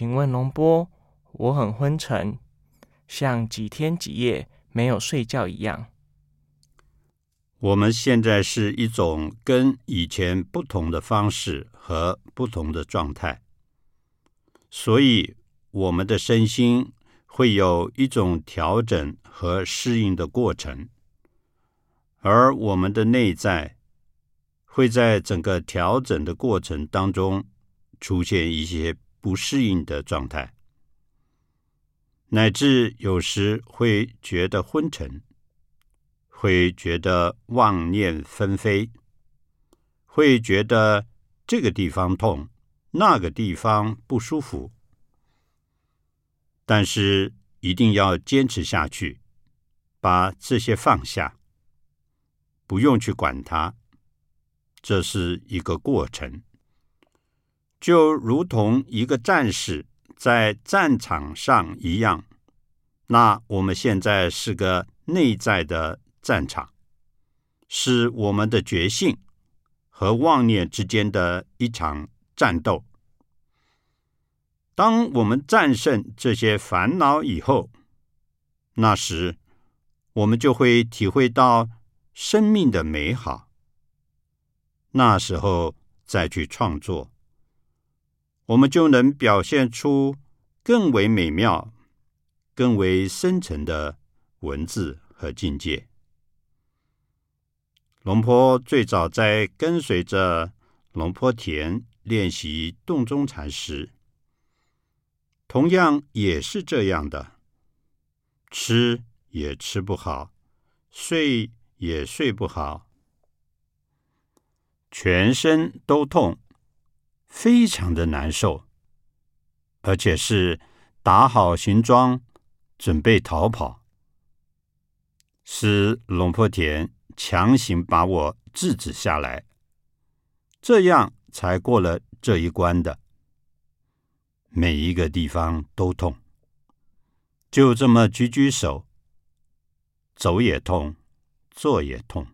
请问龙波，我很昏沉，像几天几夜没有睡觉一样。我们现在是一种跟以前不同的方式和不同的状态，所以我们的身心会有一种调整和适应的过程，而我们的内在会在整个调整的过程当中出现一些不适应的状态，乃至有时会觉得昏沉。会觉得妄念纷飞，会觉得这个地方痛，那个地方不舒服，但是一定要坚持下去，把这些放下，不用去管它，这是一个过程，就如同一个战士在战场上一样。那我们现在是个内在的。战场是我们的觉性和妄念之间的一场战斗。当我们战胜这些烦恼以后，那时我们就会体会到生命的美好。那时候再去创作，我们就能表现出更为美妙、更为深沉的文字和境界。龙坡最早在跟随着龙坡田练习洞中禅时，同样也是这样的，吃也吃不好，睡也睡不好，全身都痛，非常的难受，而且是打好行装准备逃跑，是龙破田。强行把我制止下来，这样才过了这一关的。每一个地方都痛，就这么举举手，走也痛，坐也痛。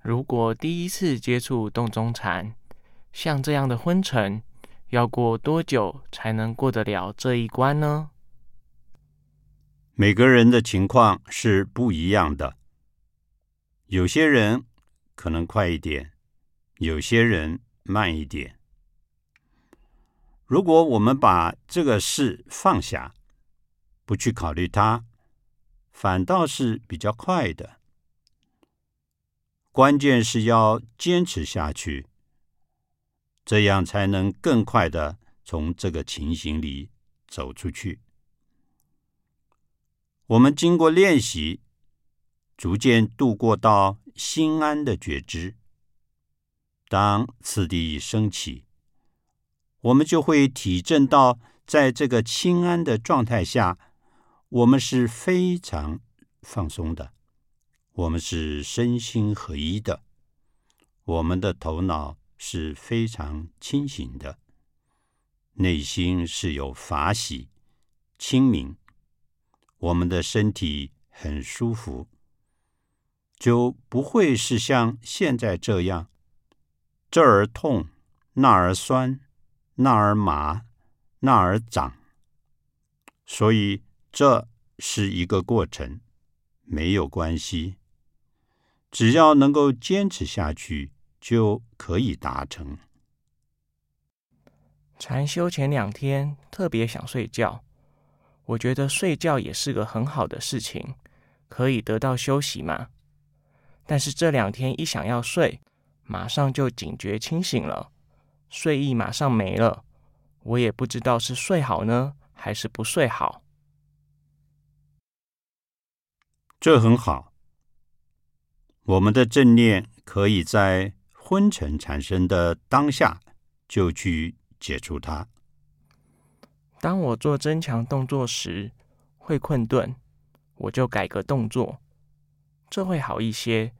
如果第一次接触洞中禅，像这样的昏沉，要过多久才能过得了这一关呢？每个人的情况是不一样的。有些人可能快一点，有些人慢一点。如果我们把这个事放下，不去考虑它，反倒是比较快的。关键是要坚持下去，这样才能更快的从这个情形里走出去。我们经过练习。逐渐度过到心安的觉知，当次第升起，我们就会体证到，在这个清安的状态下，我们是非常放松的，我们是身心合一的，我们的头脑是非常清醒的，内心是有法喜、清明，我们的身体很舒服。就不会是像现在这样，这儿痛，那儿酸，那儿麻，那儿长。所以这是一个过程，没有关系，只要能够坚持下去，就可以达成。禅修前两天特别想睡觉，我觉得睡觉也是个很好的事情，可以得到休息嘛。但是这两天一想要睡，马上就警觉清醒了，睡意马上没了。我也不知道是睡好呢，还是不睡好。这很好，我们的正念可以在昏沉产生的当下就去解除它。当我做增强动作时会困顿，我就改个动作。这会好一些。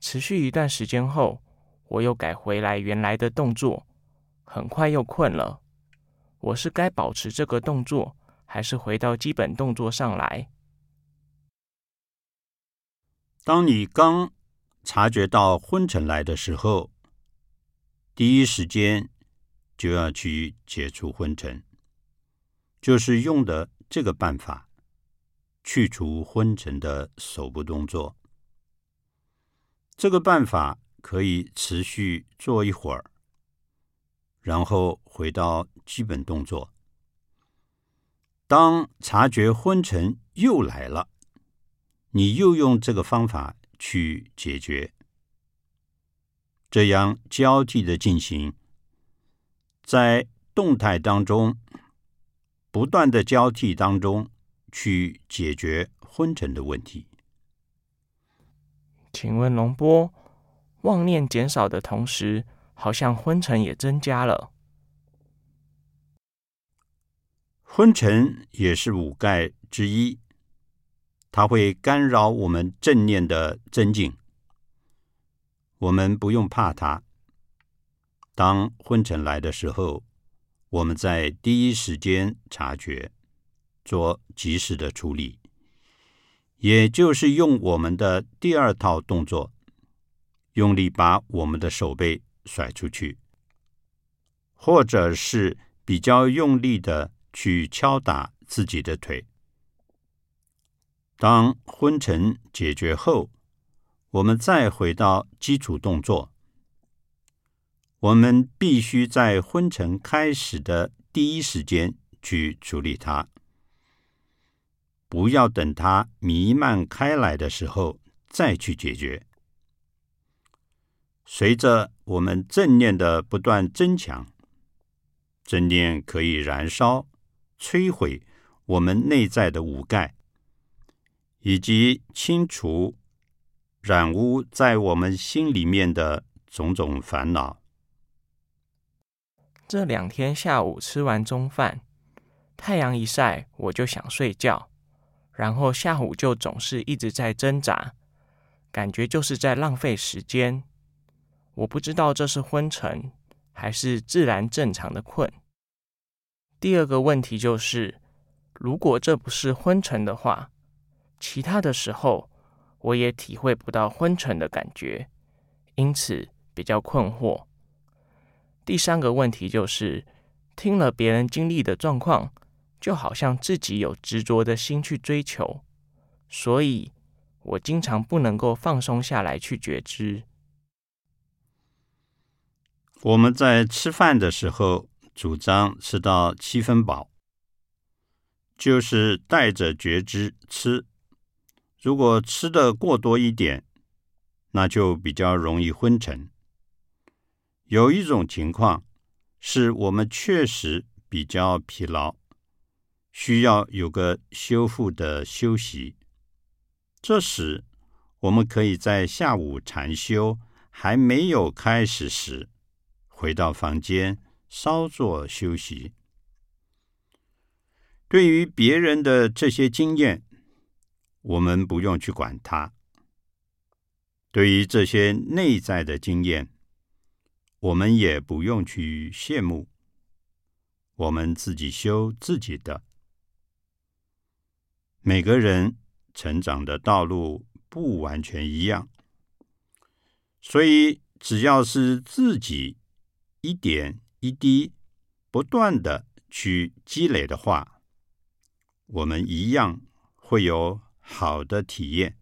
持续一段时间后，我又改回来原来的动作，很快又困了。我是该保持这个动作，还是回到基本动作上来？当你刚察觉到昏沉来的时候，第一时间就要去解除昏沉。就是用的这个办法，去除昏沉的手部动作。这个办法可以持续做一会儿，然后回到基本动作。当察觉昏沉又来了，你又用这个方法去解决，这样交替的进行，在动态当中，不断的交替当中去解决昏沉的问题。请问龙波，妄念减少的同时，好像昏沉也增加了。昏沉也是五盖之一，它会干扰我们正念的增进。我们不用怕它。当昏沉来的时候，我们在第一时间察觉，做及时的处理。也就是用我们的第二套动作，用力把我们的手背甩出去，或者是比较用力的去敲打自己的腿。当昏沉解决后，我们再回到基础动作。我们必须在昏沉开始的第一时间去处理它。不要等它弥漫开来的时候再去解决。随着我们正念的不断增强，正念可以燃烧、摧毁我们内在的五盖，以及清除染污在我们心里面的种种烦恼。这两天下午吃完中饭，太阳一晒，我就想睡觉。然后下午就总是一直在挣扎，感觉就是在浪费时间。我不知道这是昏沉还是自然正常的困。第二个问题就是，如果这不是昏沉的话，其他的时候我也体会不到昏沉的感觉，因此比较困惑。第三个问题就是，听了别人经历的状况。就好像自己有执着的心去追求，所以我经常不能够放松下来去觉知。我们在吃饭的时候主张吃到七分饱，就是带着觉知吃。如果吃的过多一点，那就比较容易昏沉。有一种情况是我们确实比较疲劳。需要有个修复的休息，这时我们可以在下午禅修还没有开始时，回到房间稍作休息。对于别人的这些经验，我们不用去管它；对于这些内在的经验，我们也不用去羡慕。我们自己修自己的。每个人成长的道路不完全一样，所以只要是自己一点一滴不断的去积累的话，我们一样会有好的体验。